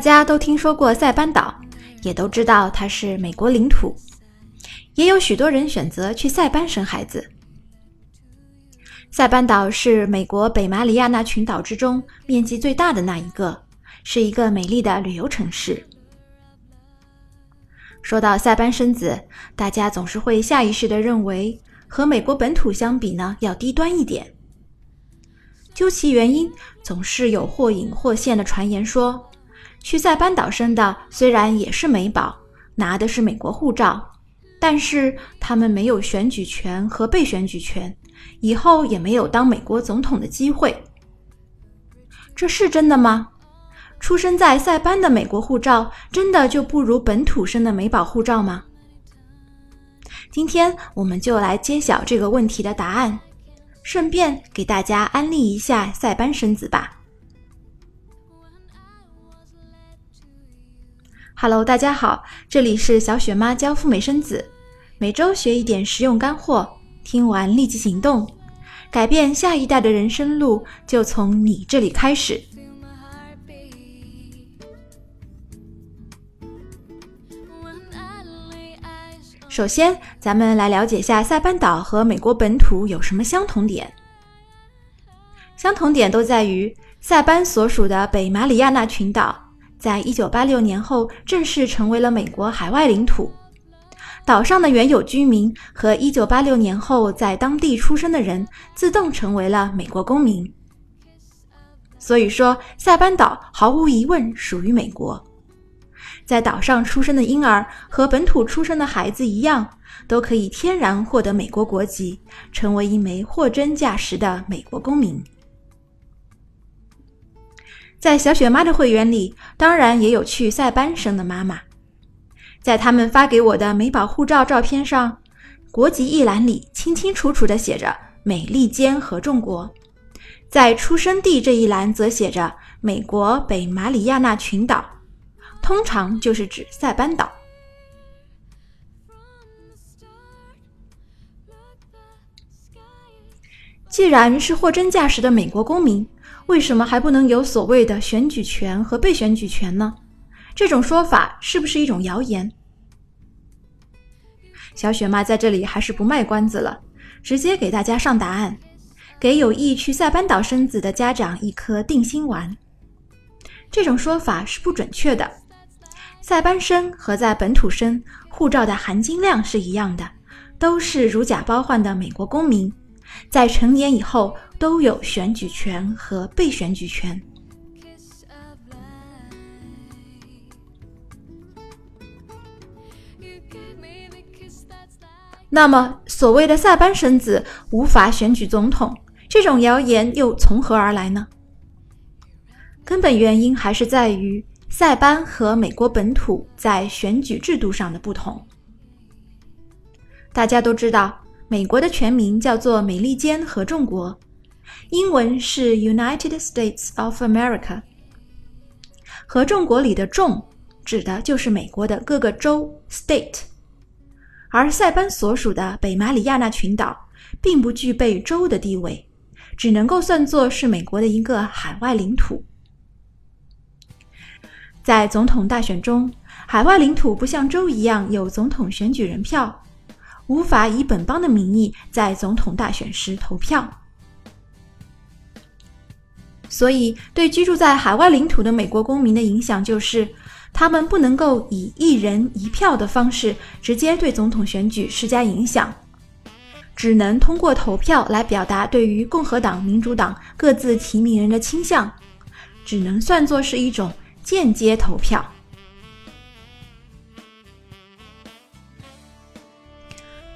大家都听说过塞班岛，也都知道它是美国领土，也有许多人选择去塞班生孩子。塞班岛是美国北马里亚纳群岛之中面积最大的那一个，是一个美丽的旅游城市。说到塞班生子，大家总是会下意识地认为和美国本土相比呢要低端一点。究其原因，总是有或隐或现的传言说。去塞班岛生的虽然也是美宝，拿的是美国护照，但是他们没有选举权和被选举权，以后也没有当美国总统的机会。这是真的吗？出生在塞班的美国护照真的就不如本土生的美宝护照吗？今天我们就来揭晓这个问题的答案，顺便给大家安利一下塞班生子吧。Hello，大家好，这里是小雪妈教赴美生子，每周学一点实用干货，听完立即行动，改变下一代的人生路就从你这里开始。首先，咱们来了解一下塞班岛和美国本土有什么相同点。相同点都在于塞班所属的北马里亚纳群岛。在一九八六年后，正式成为了美国海外领土。岛上的原有居民和一九八六年后在当地出生的人，自动成为了美国公民。所以说，塞班岛毫无疑问属于美国。在岛上出生的婴儿和本土出生的孩子一样，都可以天然获得美国国籍，成为一枚货真价实的美国公民。在小雪妈的会员里，当然也有去塞班生的妈妈。在他们发给我的美宝护照照片上，国籍一栏里清清楚楚地写着“美利坚合众国”，在出生地这一栏则写着“美国北马里亚纳群岛”，通常就是指塞班岛。既然是货真价实的美国公民。为什么还不能有所谓的选举权和被选举权呢？这种说法是不是一种谣言？小雪妈在这里还是不卖关子了，直接给大家上答案，给有意去塞班岛生子的家长一颗定心丸。这种说法是不准确的。塞班生和在本土生护照的含金量是一样的，都是如假包换的美国公民。在成年以后都有选举权和被选举权。那么，所谓的塞班生子无法选举总统，这种谣言又从何而来呢？根本原因还是在于塞班和美国本土在选举制度上的不同。大家都知道。美国的全名叫做美利坚合众国，英文是 United States of America。合众国里的“众”指的就是美国的各个州 （state），而塞班所属的北马里亚纳群岛并不具备州的地位，只能够算作是美国的一个海外领土。在总统大选中，海外领土不像州一样有总统选举人票。无法以本邦的名义在总统大选时投票，所以对居住在海外领土的美国公民的影响就是，他们不能够以一人一票的方式直接对总统选举施加影响，只能通过投票来表达对于共和党、民主党各自提名人的倾向，只能算作是一种间接投票。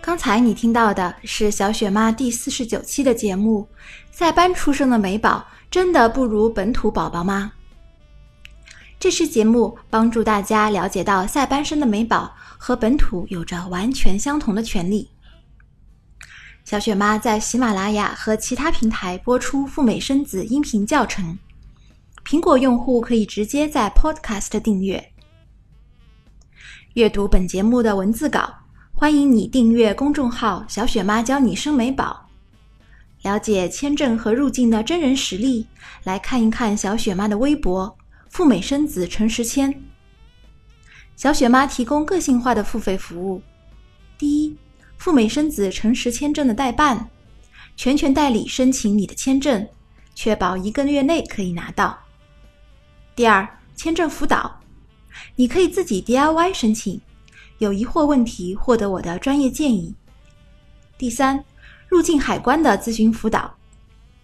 刚才你听到的是小雪妈第四十九期的节目。塞班出生的美宝真的不如本土宝宝吗？这期节目帮助大家了解到塞班生的美宝和本土有着完全相同的权利。小雪妈在喜马拉雅和其他平台播出赴美生子音频教程，苹果用户可以直接在 Podcast 订阅。阅读本节目的文字稿。欢迎你订阅公众号“小雪妈教你生美宝”，了解签证和入境的真人实例。来看一看小雪妈的微博，赴美生子陈时谦。小雪妈提供个性化的付费服务：第一，赴美生子诚实签证的代办，全权代理申请你的签证，确保一个月内可以拿到；第二，签证辅导，你可以自己 DIY 申请，有疑惑问题获得我的专业建议；第三，入境海关的咨询辅导，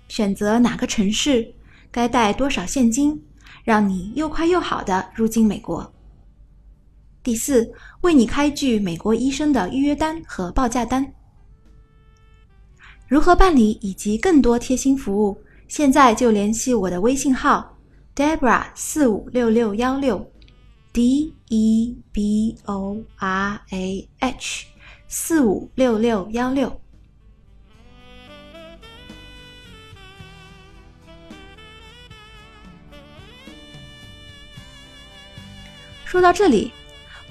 选择哪个城市，该带多少现金，让你又快又好的入境美国。第四，为你开具美国医生的预约单和报价单。如何办理以及更多贴心服务，现在就联系我的微信号 Debra 四五六六幺六 D E B O R A H 四五六六幺六。说到这里。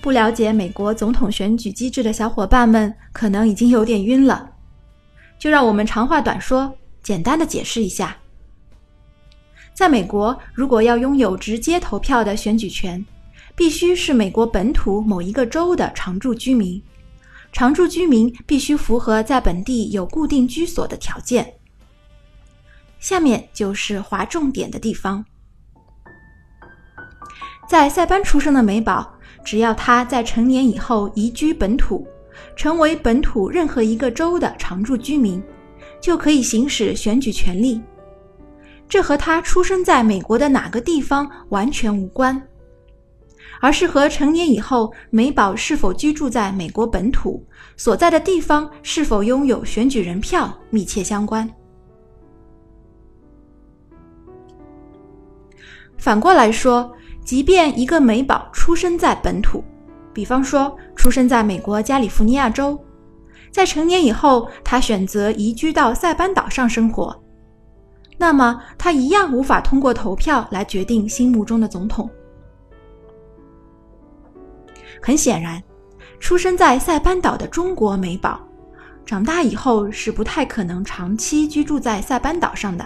不了解美国总统选举机制的小伙伴们可能已经有点晕了，就让我们长话短说，简单的解释一下。在美国，如果要拥有直接投票的选举权，必须是美国本土某一个州的常住居民，常住居民必须符合在本地有固定居所的条件。下面就是划重点的地方，在塞班出生的美宝。只要他在成年以后移居本土，成为本土任何一个州的常住居民，就可以行使选举权利。这和他出生在美国的哪个地方完全无关，而是和成年以后美宝是否居住在美国本土所在的地方是否拥有选举人票密切相关。反过来说。即便一个美宝出生在本土，比方说出生在美国加利福尼亚州，在成年以后，他选择移居到塞班岛上生活，那么他一样无法通过投票来决定心目中的总统。很显然，出生在塞班岛的中国美宝，长大以后是不太可能长期居住在塞班岛上的。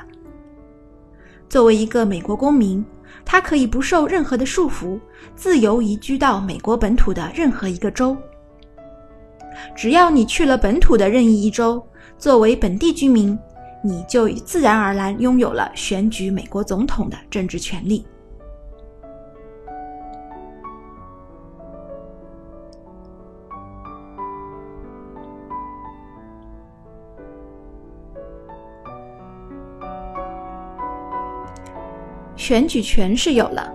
作为一个美国公民。他可以不受任何的束缚，自由移居到美国本土的任何一个州。只要你去了本土的任意一州，作为本地居民，你就自然而然拥有了选举美国总统的政治权利。选举权是有了，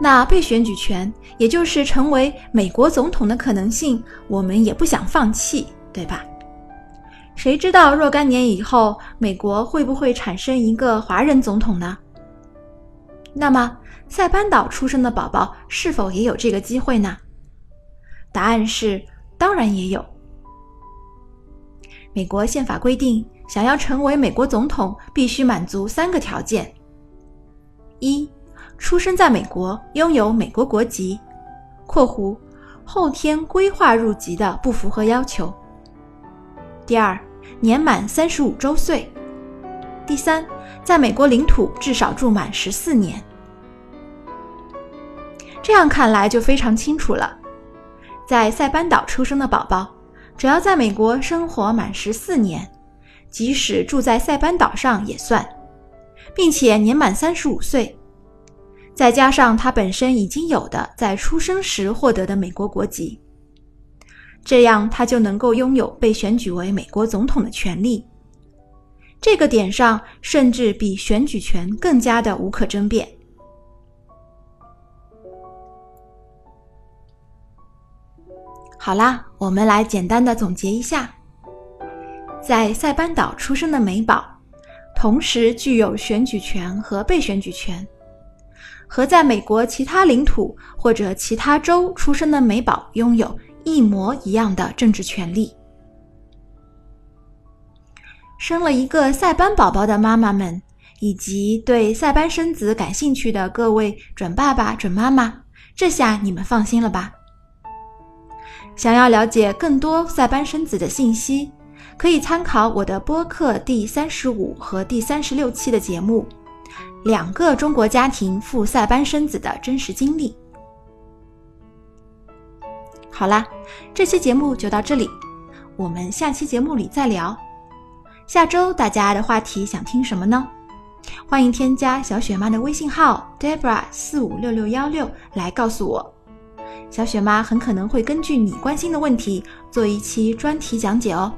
那被选举权，也就是成为美国总统的可能性，我们也不想放弃，对吧？谁知道若干年以后，美国会不会产生一个华人总统呢？那么，塞班岛出生的宝宝是否也有这个机会呢？答案是，当然也有。美国宪法规定，想要成为美国总统，必须满足三个条件。一，出生在美国，拥有美国国籍（括弧后天规划入籍的不符合要求）。第二，年满三十五周岁。第三，在美国领土至少住满十四年。这样看来就非常清楚了，在塞班岛出生的宝宝，只要在美国生活满十四年，即使住在塞班岛上也算。并且年满三十五岁，再加上他本身已经有的在出生时获得的美国国籍，这样他就能够拥有被选举为美国总统的权利。这个点上，甚至比选举权更加的无可争辩。好啦，我们来简单的总结一下，在塞班岛出生的美宝。同时具有选举权和被选举权，和在美国其他领土或者其他州出生的美宝拥有一模一样的政治权利。生了一个塞班宝宝的妈妈们，以及对塞班生子感兴趣的各位准爸爸、准妈妈，这下你们放心了吧？想要了解更多塞班生子的信息。可以参考我的播客第三十五和第三十六期的节目，两个中国家庭赴塞班生子的真实经历。好啦，这期节目就到这里，我们下期节目里再聊。下周大家的话题想听什么呢？欢迎添加小雪妈的微信号 Debra 四五六六幺六来告诉我，小雪妈很可能会根据你关心的问题做一期专题讲解哦。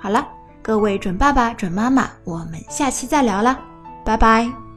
好了，各位准爸爸、准妈妈，我们下期再聊了，拜拜。